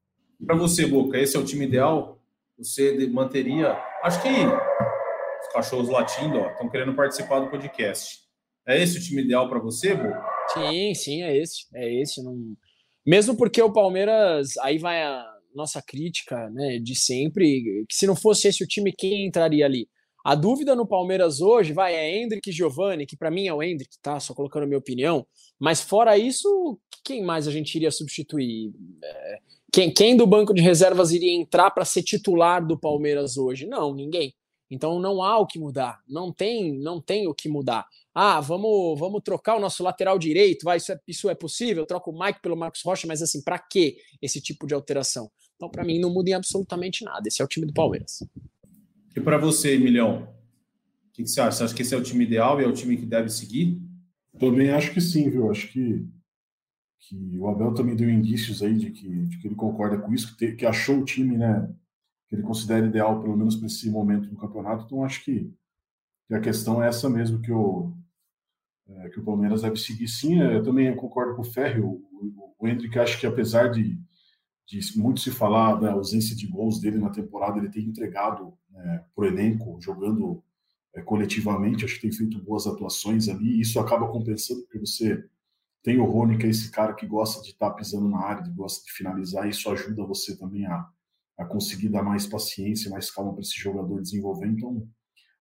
S1: Para você, Boca, esse é o time ideal? Você manteria. Acho que os cachorros latindo, ó, estão querendo participar do podcast. É esse o time ideal para você, Bo?
S4: Sim, sim, é esse. É esse. Não... Mesmo porque o Palmeiras, aí vai a nossa crítica né, de sempre, que se não fosse esse o time, quem entraria ali? A dúvida no Palmeiras hoje vai é Hendrick e Giovani, que para mim é o Hendrick, tá? Só colocando a minha opinião. Mas fora isso, quem mais a gente iria substituir? É, quem, quem do banco de reservas iria entrar para ser titular do Palmeiras hoje? Não, ninguém. Então não há o que mudar, não tem, não tem o que mudar. Ah, vamos, vamos trocar o nosso lateral direito, vai, isso é, isso é possível? Troca o Mike pelo Marcos Rocha, mas assim, para que esse tipo de alteração? Então, para mim, não muda em absolutamente nada. Esse é o time do Palmeiras.
S1: E para você, Emilhão? O que, que, você acha? Você acha que esse é o time ideal e é o time que deve seguir?
S3: Também acho que sim, viu? Acho que que o Abel também deu indícios aí de que, de que ele concorda com isso, que, te, que, achou o time, né, que ele considera ideal, pelo menos para esse momento do campeonato. Então, acho que, que, a questão é essa mesmo, que o, é, que o Palmeiras deve seguir sim. É, eu também concordo com o Ferro, o, o, o Hendrick, acho que apesar de, de muito se falar da ausência de gols dele na temporada, ele tem entregado né, para o elenco, jogando é, coletivamente, acho que tem feito boas atuações ali, e isso acaba compensando, porque você Tem o Rony, que é esse cara que gosta de estar tá pisando na área, que gosta de finalizar, isso ajuda você também a, a conseguir dar mais paciência, mais calma para esse jogador desenvolver. Então,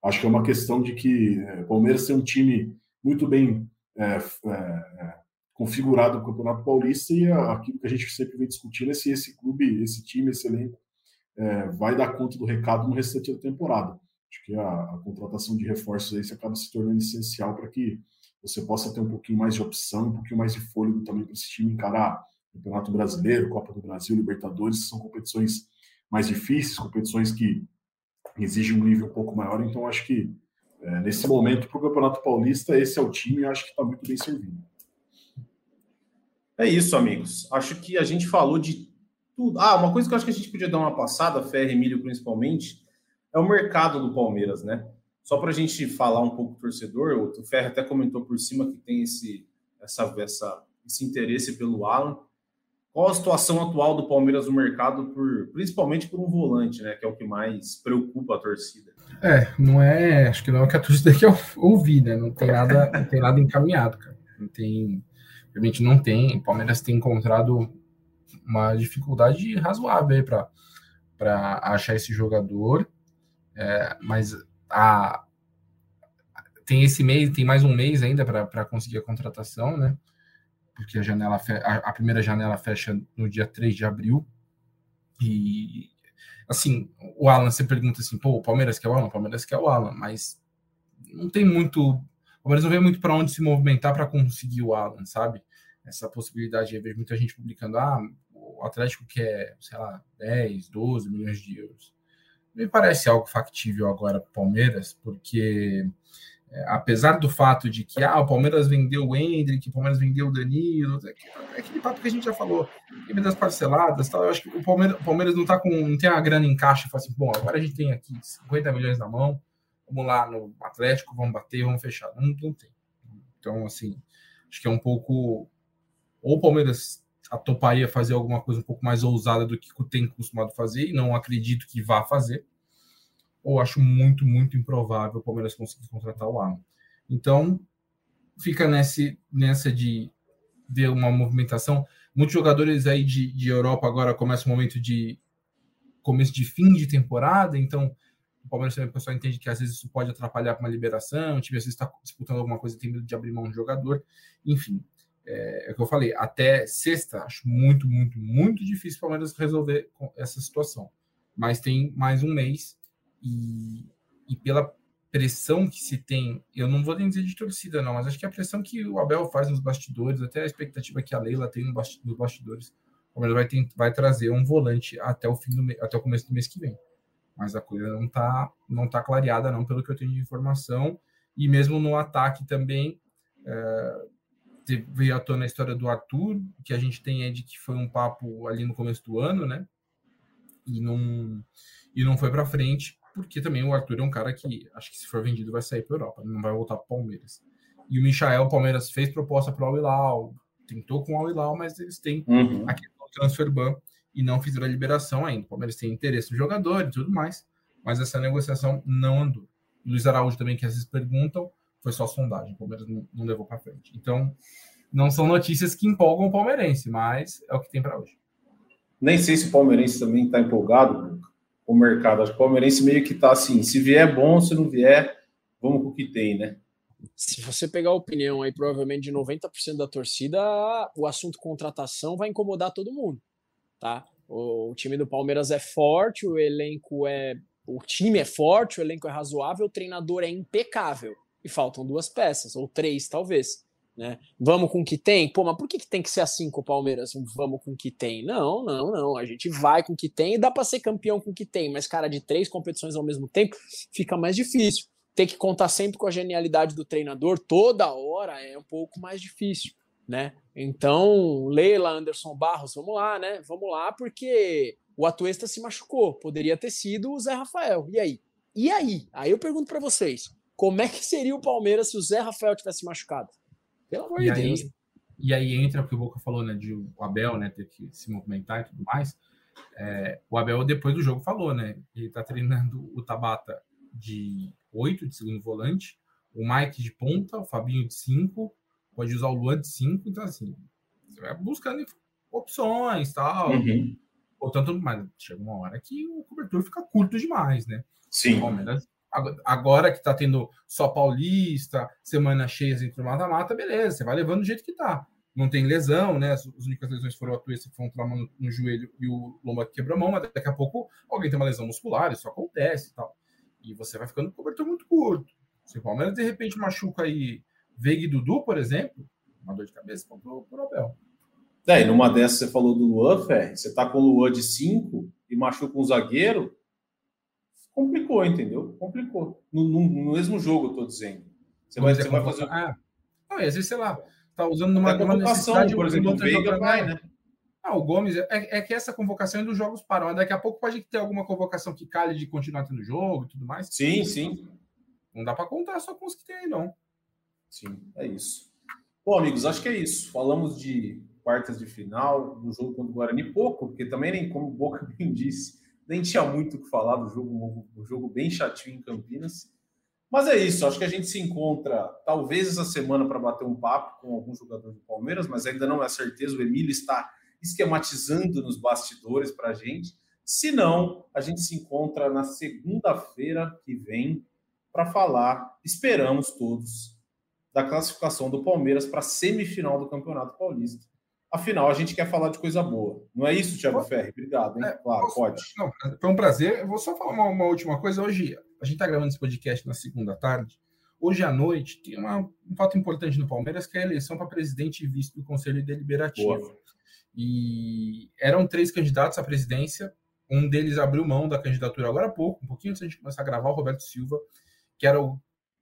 S3: acho que é uma questão de que é, o Palmeiras tem um time muito bem é, é, é configurado no Campeonato Paulista e aquilo que a gente sempre vem discutindo é se esse clube, esse time, esse elenco é, vai dar conta do recado no restante da temporada. Acho que a, a contratação de reforços aí acaba se tornando essencial para que você possa ter um pouquinho mais de opção, um pouquinho mais de fôlego também para esse time encarar Campeonato Brasileiro, Copa do Brasil, Libertadores, são competições mais difíceis, competições que exigem um nível um pouco maior. Então, acho que é, nesse momento, para o Campeonato Paulista, esse é o time e acho que está muito bem servido.
S1: É isso, amigos. Acho que a gente falou de tudo. Ah, uma coisa que eu acho que a gente podia dar uma passada, Ferre Emílio principalmente, é o mercado do Palmeiras, né? Só para a gente falar um pouco do torcedor, o Ferre até comentou por cima que tem esse, essa, essa, esse interesse pelo Alan. Qual a situação atual do Palmeiras no mercado, por, principalmente por um volante, né? Que é o que mais preocupa a torcida.
S2: É, não é. Acho que não é o que a torcida *laughs* quer ouvir, né? Não tem nada, não tem nada encaminhado, cara. Não tem. Realmente não tem. O Palmeiras tem encontrado uma dificuldade razoável para achar esse jogador. É, mas a, tem esse mês, tem mais um mês ainda para conseguir a contratação, né? Porque a janela a, a, primeira janela fecha no dia 3 de abril. E assim, o Alan, você pergunta assim, pô, o Palmeiras quer o Alan, o Palmeiras quer o Alan, mas não tem muito. O Palmeiras não vê muito para onde se movimentar para conseguir o Alan, sabe? Essa possibilidade, eu vejo muita gente publicando, ah, o Atlético quer, sei lá, 10, 12 milhões de euros me parece algo factível agora para o Palmeiras, porque é, apesar do fato de que ah, o Palmeiras vendeu o Hendrick, o Palmeiras vendeu o Danilo, é, é aquele papo que a gente já falou, das parceladas, tal, eu acho que o Palmeiras, o Palmeiras não tá com, não tem a grana em caixa, fala assim, bom, agora a gente tem aqui 50 milhões na mão, vamos lá no Atlético, vamos bater, vamos fechar. Não, não tem. Então, assim, acho que é um pouco. Ou o Palmeiras a toparia fazer alguma coisa um pouco mais ousada do que tem costumado fazer, e não acredito que vá fazer, ou acho muito, muito improvável o Palmeiras conseguir contratar o Alan. Então, fica nesse, nessa de ver uma movimentação. Muitos jogadores aí de, de Europa agora começam um momento de começo de fim de temporada, então o Palmeiras também o pessoal entende que às vezes isso pode atrapalhar com uma liberação, o time às vezes está disputando alguma coisa tem medo de abrir mão de jogador, enfim é, é o que eu falei, até sexta, acho muito, muito, muito difícil o Palmeiras resolver essa situação. Mas tem mais um mês e, e pela pressão que se tem, eu não vou nem dizer de torcida, não, mas acho que a pressão que o Abel faz nos bastidores, até a expectativa que a Leila tem nos bastidores, o Palmeiras vai, ter, vai trazer um volante até o fim do até o começo do mês que vem. Mas a coisa não está não tá clareada, não, pelo que eu tenho de informação. E mesmo no ataque também, é, veio à tona a história do Arthur, que a gente tem é de que foi um papo ali no começo do ano, né? E não, e não foi para frente, porque também o Arthur é um cara que acho que se for vendido vai sair para Europa, não vai voltar para Palmeiras. E o Michael, o Palmeiras fez proposta para o Al-Hilal, tentou com o Al-Hilal, mas eles têm uhum. aqui no transfer ban e não fizeram a liberação ainda. O Palmeiras tem interesse no jogador e tudo mais, mas essa negociação não andou. Luiz Araújo também, que às vezes perguntam, foi só sondagem, o Palmeiras não, não levou para frente. Então, não são notícias que empolgam o palmeirense, mas é o que tem para hoje.
S1: Nem sei se o palmeirense também está empolgado com o mercado. Acho que o palmeirense meio que está assim: se vier bom, se não vier, vamos com o que tem, né?
S4: Se você pegar a opinião aí, provavelmente de 90% da torcida, o assunto contratação vai incomodar todo mundo, tá? O, o time do Palmeiras é forte, o elenco é. O time é forte, o elenco é razoável, o treinador é impecável e faltam duas peças, ou três, talvez. Né? Vamos com o que tem? Pô, mas por que, que tem que ser assim com o Palmeiras? Vamos com o que tem? Não, não, não. A gente vai com o que tem e dá para ser campeão com o que tem, mas, cara, de três competições ao mesmo tempo fica mais difícil. Ter que contar sempre com a genialidade do treinador toda hora é um pouco mais difícil, né? Então, Leila, Anderson Barros, vamos lá, né? Vamos lá, porque o Atuesta se machucou. Poderia ter sido o Zé Rafael. E aí? E aí? Aí eu pergunto para vocês como é que seria o Palmeiras se o Zé Rafael tivesse machucado? Pelo amor de Deus.
S2: E aí entra o que o Boca falou, né, de o Abel, né, ter que se movimentar e tudo mais. É, o Abel, depois do jogo, falou, né, ele tá treinando o Tabata de 8 de segundo volante, o Mike de ponta, o Fabinho de 5, o pode usar o Luan de 5, então assim, você vai buscando opções tal. Uhum. Portanto, mas chega uma hora que o cobertor fica curto demais, né?
S1: Sim.
S2: Palmeiras, agora que está tendo só paulista, semana cheia entre mata-mata, beleza, você vai levando do jeito que tá. Não tem lesão, né? As, únicas lesões foram a Tuessa, que foi um trauma no, no, joelho e o Lomba que quebrou a mão, mas daqui a pouco alguém tem uma lesão muscular, isso acontece e tal. E você vai ficando com cobertor muito curto. Se o Palmeiras de repente machuca aí Veiga e Dudu, por exemplo, uma dor de cabeça para o Abel.
S1: É, e numa dessas você falou do Luan, Fé, você tá com o Luan de 5 e machuca um zagueiro, complicou, entendeu? Complicou. No, no, no mesmo jogo, eu tô dizendo. Você vai, você vai fazer.
S2: Ah, não, às vezes, sei lá, tá usando numa, numa
S1: necessidade. Por exemplo, o Veiga vai, né?
S2: Ah, o Gomes, é, é, que essa convocação é dos jogos param. Daqui a pouco pode ter alguma convocação que calhe de continuar tendo jogo e tudo mais.
S1: Sim, sim.
S2: Não dá para contar só com os que tem, não.
S1: Sim, é isso. Bom, amigos, acho que é isso. Falamos de quartas de final, do jogo contra o Guarani, pouco, porque também nem como o Boca *laughs* bem disse, nem tinha muito o que falar do jogo, um jogo bem chatinho em Campinas. Mas é isso, acho que a gente se encontra talvez essa semana para bater um papo com algum jogador do Palmeiras, mas ainda não é certeza. O Emílio está esquematizando nos bastidores para a gente. Se não, a gente se encontra na segunda-feira que vem para falar, esperamos todos, da classificação do Palmeiras para a semifinal do Campeonato Paulista. Afinal, a gente quer falar de coisa boa. Não é isso, Thiago Ferri? Obrigado, hein? É, claro, posso, pode.
S2: Não, foi um prazer. Eu vou só falar uma, uma última coisa. Hoje, a gente está gravando esse podcast na segunda tarde. Hoje à noite, tem uma, um fato importante no Palmeiras, que é a eleição para presidente e vice do Conselho Deliberativo. Boa. E eram três candidatos à presidência. Um deles abriu mão da candidatura agora há pouco, um pouquinho antes de a gente começar a gravar, o Roberto Silva, que era o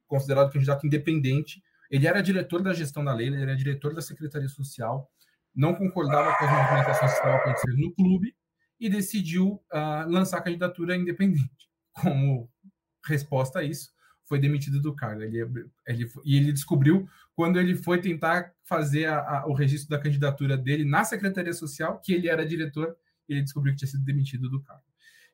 S2: considerado candidato independente. Ele era diretor da gestão da lei, ele era diretor da Secretaria Social não concordava com as movimentações que estavam acontecendo no clube e decidiu uh, lançar a candidatura independente. *laughs* Como resposta a isso, foi demitido do cargo. Ele, ele, e ele descobriu, quando ele foi tentar fazer a, a, o registro da candidatura dele na Secretaria Social, que ele era diretor, ele descobriu que tinha sido demitido do cargo.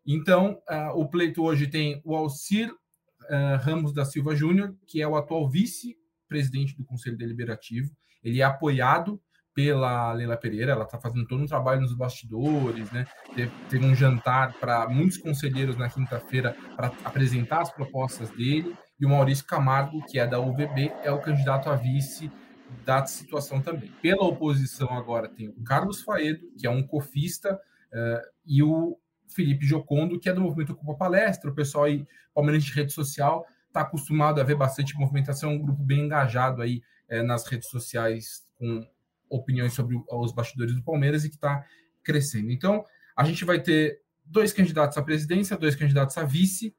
S2: Então, uh, o pleito hoje tem o Alcir uh, Ramos da Silva Júnior, que é o atual vice-presidente do Conselho Deliberativo. Ele é apoiado pela Leila Pereira, ela está fazendo todo um trabalho nos bastidores, né? Teve, um jantar para muitos conselheiros na quinta-feira para apresentar as propostas dele, e o Maurício Camargo, que é da UVB, é o candidato a vice da situação também. Pela oposição agora tem o Carlos Faedo, que é um cofista, uh, e o Felipe Jocondo, que é do Movimento Ocupa Palestra, o pessoal aí, palmeirense de rede social, está acostumado a ver bastante movimentação, um grupo bem engajado aí eh, nas redes sociais com opiniões sobre os bastidores do Palmeiras e que está crescendo. Então, a gente vai ter dois candidatos à presidência, dois candidatos a vice.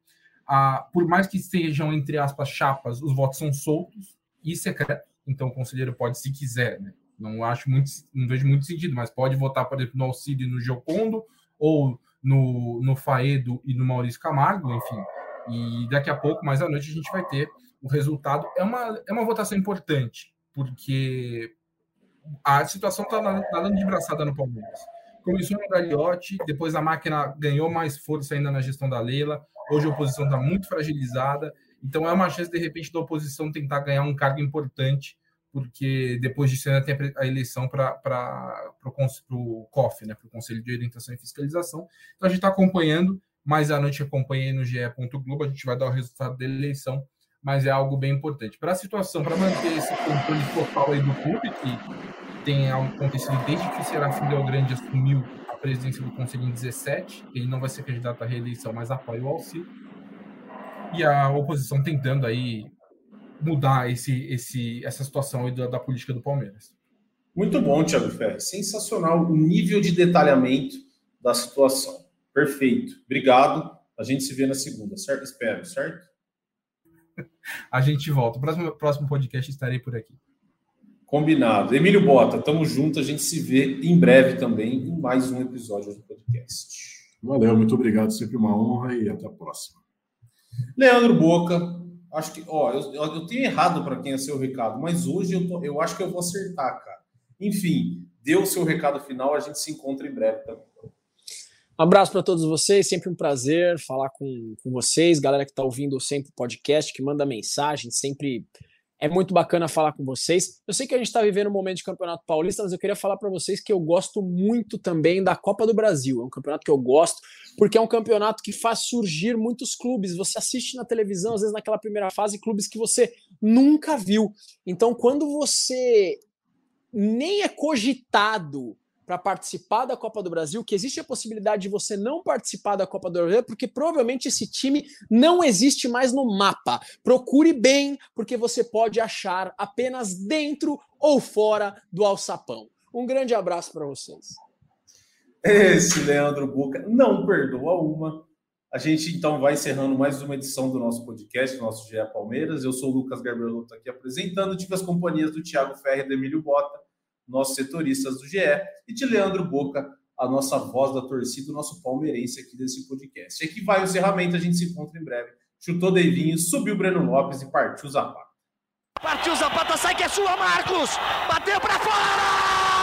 S2: Ah, por mais que estejam, entre aspas, chapas, os votos são soltos e secretos. Então, o conselheiro pode, se quiser, né? não acho muito, não vejo muito sentido, mas pode votar, por exemplo, no Auxílio e no Giocondo, ou no, no Faedo e no Maurício Camargo, enfim. E daqui a pouco, mais à noite, a gente vai ter o resultado. É uma, é uma votação importante, porque a situação está nadando de braçada no Palmeiras. Começou no Gagliotti, depois a máquina ganhou mais força ainda na gestão da Leila. Hoje a oposição está muito fragilizada. Então é uma chance, de repente, da oposição tentar ganhar um cargo importante, porque depois disso ainda tem a eleição para o COF, né, para o Conselho de Orientação e Fiscalização. Então a gente está acompanhando, mais à noite acompanhei no GE. Globo, a gente vai dar o resultado da eleição mas é algo bem importante. Para a situação, para manter esse controle total aí do clube, que tem acontecido desde que o Serafim Del Grande assumiu a presidência do Conselho em 17, ele não vai ser candidato à reeleição, mas apoia o auxílio. E a oposição tentando aí mudar esse, esse, essa situação da, da política do Palmeiras.
S1: Muito bom, Thiago Ferre. Sensacional o nível de detalhamento da situação. Perfeito. Obrigado. A gente se vê na segunda, certo? Espero, certo?
S2: A gente volta. próximo, próximo podcast estarei por aqui.
S1: Combinado. Emílio Bota, tamo junto. A gente se vê em breve também em mais um episódio do podcast. Valeu, muito obrigado. Sempre uma honra e até a próxima. Leandro Boca, acho que, ó, eu, eu tenho errado para quem é seu recado, mas hoje eu, tô, eu acho que eu vou acertar, cara. Enfim, dê o seu recado final, a gente se encontra em breve também.
S4: Um abraço para todos vocês, sempre um prazer falar com, com vocês, galera que está ouvindo sempre o podcast, que manda mensagem, sempre é muito bacana falar com vocês. Eu sei que a gente está vivendo um momento de Campeonato Paulista, mas eu queria falar para vocês que eu gosto muito também da Copa do Brasil. É um campeonato que eu gosto, porque é um campeonato que faz surgir muitos clubes. Você assiste na televisão, às vezes naquela primeira fase, clubes que você nunca viu. Então, quando você nem é cogitado para participar da Copa do Brasil, que existe a possibilidade de você não participar da Copa do Brasil, porque provavelmente esse time não existe mais no mapa. Procure bem, porque você pode achar apenas dentro ou fora do alçapão. Um grande abraço para vocês.
S1: Esse Leandro Boca não perdoa uma. A gente então vai encerrando mais uma edição do nosso podcast, do nosso GE Palmeiras. Eu sou o Lucas Garbeloto aqui apresentando. Tive as companhias do Thiago Ferre e do Emílio Bota nossos setoristas do GE, e de Leandro Boca, a nossa voz da torcida, o nosso palmeirense aqui desse podcast. Aqui vai o encerramento, a gente se encontra em breve. Chutou Deivinho, subiu Breno Lopes e partiu Zapata.
S5: Partiu Zapata, sai que é sua, Marcos! Bateu para fora!